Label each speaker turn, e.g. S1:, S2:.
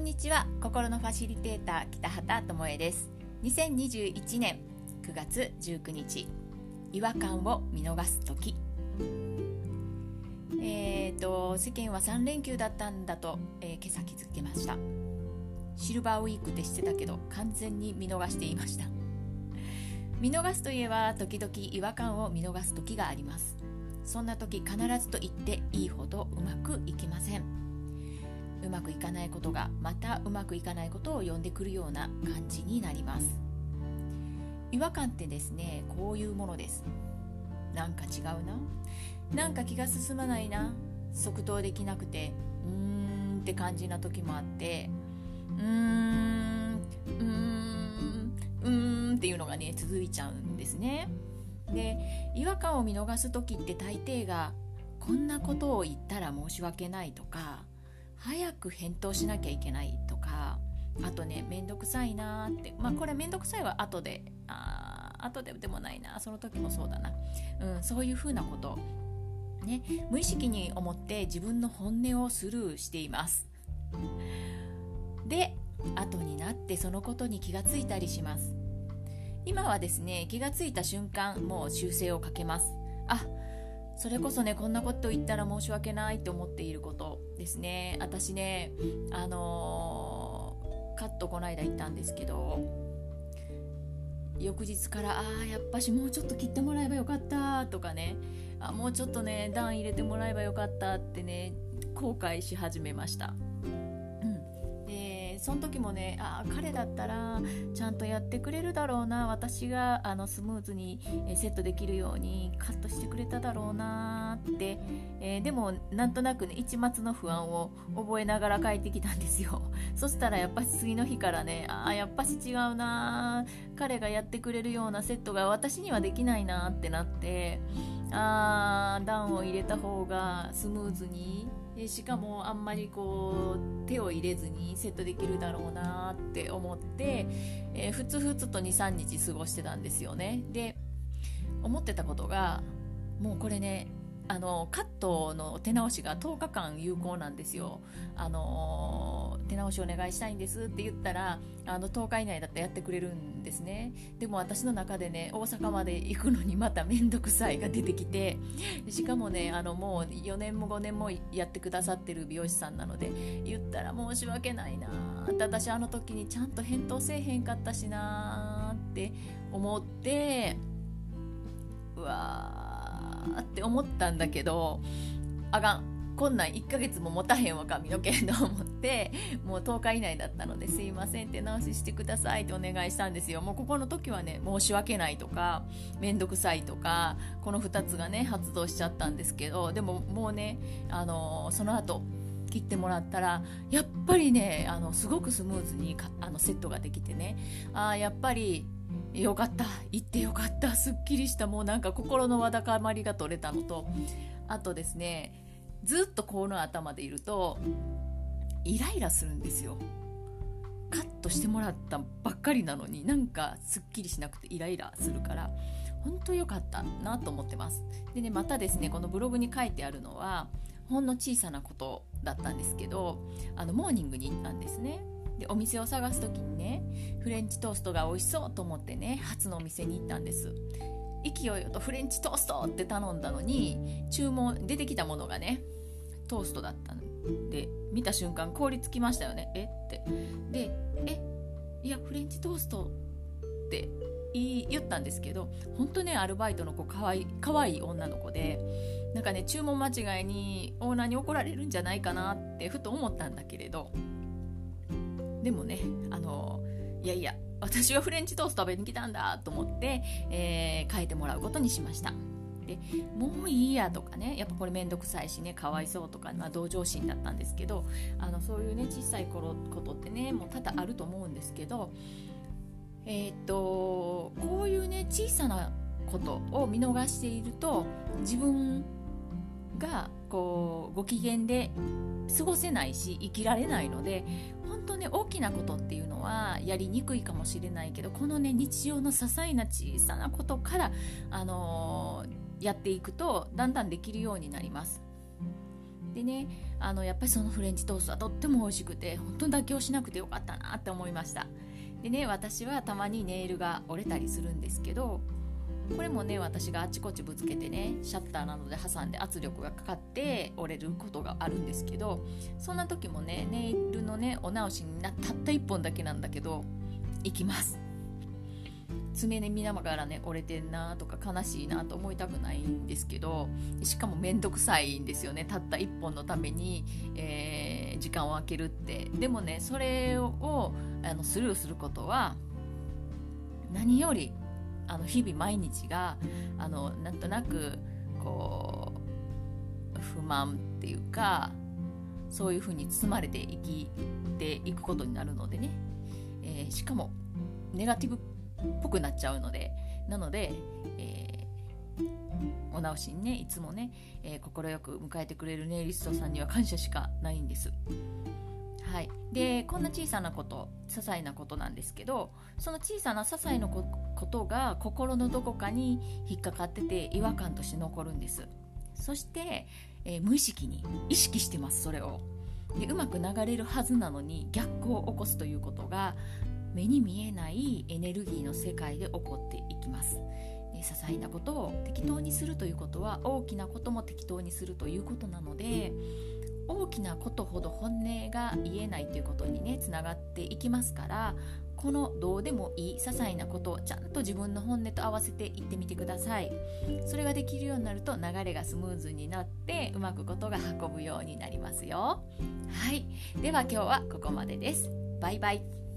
S1: んにちは。心のファシリテーター北畑智恵です。2021年9月19日。違和感を見逃す時。えーと世間は3連休だったんだと、えー、今朝気づけました。シルバーウィークって知ってたけど完全に見逃していました。見逃すといえば時々違和感を見逃す時があります。そんな時必ずと言っていいほどうまくいきません。うまくいかないことがまたうまくいかないことを呼んでくるような感じになります。違和感ってですねこういうものです。なんか違うな。なんか気が進まないな。即答できなくてうーんって感じな時もあってうーんうーんうーんっていうのがね続いちゃうんですね。で違和感を見逃す時って大抵がこんなことを言ったら申し訳ないとか早く返答しなきゃいけないとかあとねめんどくさいなってまあこれめんどくさいは後であ後ででもないなその時もそうだな、うん、そういうふうなこと。ね無意識に思って自分の本音をスルーしています。で後になってそのことに気がついたりします。今はですね気がついた瞬間もう修正をかけます。あそれこそねこんなこと言ったら申し訳ないと思っていること。ですね。私ねあのー、カットこの間行ったんですけど翌日からああやっぱしもうちょっと切ってもらえばよかったとかね。あもうちょっとね段入れてもらえばよかったってね後悔し始めました。その時もねあ彼だったらちゃんとやってくれるだろうな。私があのスムーズにセットできるようにカットしてくれただろうなって、えー、でもなんとなくね一末の不安を覚えながら帰ってきたんですよ。そしたらやっぱし次の日からねあやっぱし違うな。彼がやってくれるようなセットが私にはできないなってなってあー段を入れた方がスムーズにでしかもあんまりこう手を入れずにセットできるだろうなって思って、えー、ふつふつと23日過ごしてたんですよねで思ってたことがもうこれねあのカットの手直しが10日間有効なんですよ。あのー直しお願いしたいんですって言ったらあの10日以内だったらやってくれるんですね。でも私の中でね大阪まで行くのにまた面倒くさいが出てきてしかもねあのもう4年も5年もやってくださってる美容師さんなので言ったら申し訳ないなって私あの時にちゃんと返答せえへんかったしなって思ってうわーって思ったんだけどあかんこんなん1ヶ月も持たへんわ髪の毛と思ってもう10日以内だったのですいませんって直ししてくださいってお願いしたんですよ。もうここの時はね申し訳ないとかめんどくさいとかこの2つがね発動しちゃったんですけどでももうねあのその後切ってもらったらやっぱりねあのすごくスムーズにあのセットができてねあやっぱりよかった行ってよかったすっきりしたもうなんか心のわだかまりが取れたのとあとですねずっとこの頭でいるとイライラするんですよ。カットしてもらったばっかりなのになんかすっきりしなくてイライラするから本当良かったなと思ってます。でねまたですねこのブログに書いてあるのはほんの小さなことだったんですけどあのモーニングに行ったんですね。でお店を探す時にねフレンチトーストが美味しそうと思ってね初のお店に行ったんです。勢いよとフレンチトーストって頼んだのに注文出てきたものがねトーストだったんで見た瞬間凍りつきましたよね。え？って。でえ？いやフレンチトーストって言ったんですけど本当ねアルバイトの子かわいかわいい女の子でなんかね注文間違いにオーナーに怒られるんじゃないかなってふと思ったんだけれど。でもねあのいやいや私はフレンチトースト食べに来たんだと思って、えー、変えてもらうことにしました。でもういいやとかねやっぱこれめんどくさいしねかわいそうとか、まあ、同情心だったんですけどあのそういうね小さい頃ことってねもう多々あると思うんですけどえー、っとこういうね小さなことを見逃していると自分がこうご機嫌で過ごせないし生きられないので本当ね大きなことっていうのはやりにくいかもしれないけどこのね日常の些細な小さなことから、あのー、やっていくとだんだんできるようになります。でねあのやっぱりそのフレンチトーストはとっても美味しくて本当に妥協しなくてよかったなって思いましたでね私はたまにネイルが折れたりするんですけどこれもね私があちこちぶつけてねシャッターなどで挟んで圧力がかかって折れることがあるんですけどそんな時もねネイルのねお直しになたった1本だけなんだけど行きます。爪ね見ながらね折れてんなとか悲しいなと思いたくないんですけどしかも面倒くさいんですよねたった1本のために、えー、時間を空けるって。でもねそれをあのスルーすることは何よりあの日々毎日があのなんとなくこう不満っていうかそういうふうに包まれていきていくことになるのでね、えー、しかもネガティブっぽくなっちゃうので。なので、えー、お直しにねいつもね快、えー、く迎えてくれるネイリストさんには感謝しかないんです。はい、でこんな小さなこと些細なことなんですけどその小さな些細なこことが心のどこかに引っかかってて違和感として残るんです。そして、えー、無意識に意識してますそれを。でうまく流れるはずなのに逆行を起こすということが目に見えないエネルギーの世界で起こっていきます。些細なことを適当にするということは大きなことも適当にするということなので大きなことほど本音が言えないということにねつながっていきますからこのどうでもいい些細なことをちゃんと自分の本音と合わせていってみてください。それができるようになると流れがスムーズになってうまくことが運ぶようになりますよ。はい。では今日はここまでです。バイバイ。